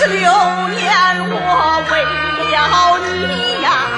十六年我为了你呀。